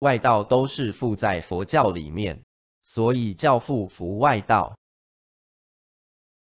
外道都是附在佛教里面，所以教父服外道。